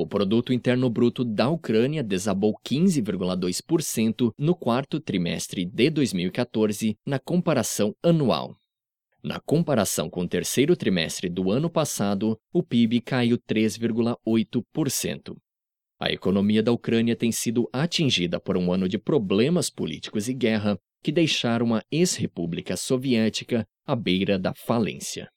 O produto interno bruto da Ucrânia desabou 15,2% no quarto trimestre de 2014, na comparação anual. Na comparação com o terceiro trimestre do ano passado, o PIB caiu 3,8%. A economia da Ucrânia tem sido atingida por um ano de problemas políticos e guerra que deixaram a ex-república soviética à beira da falência.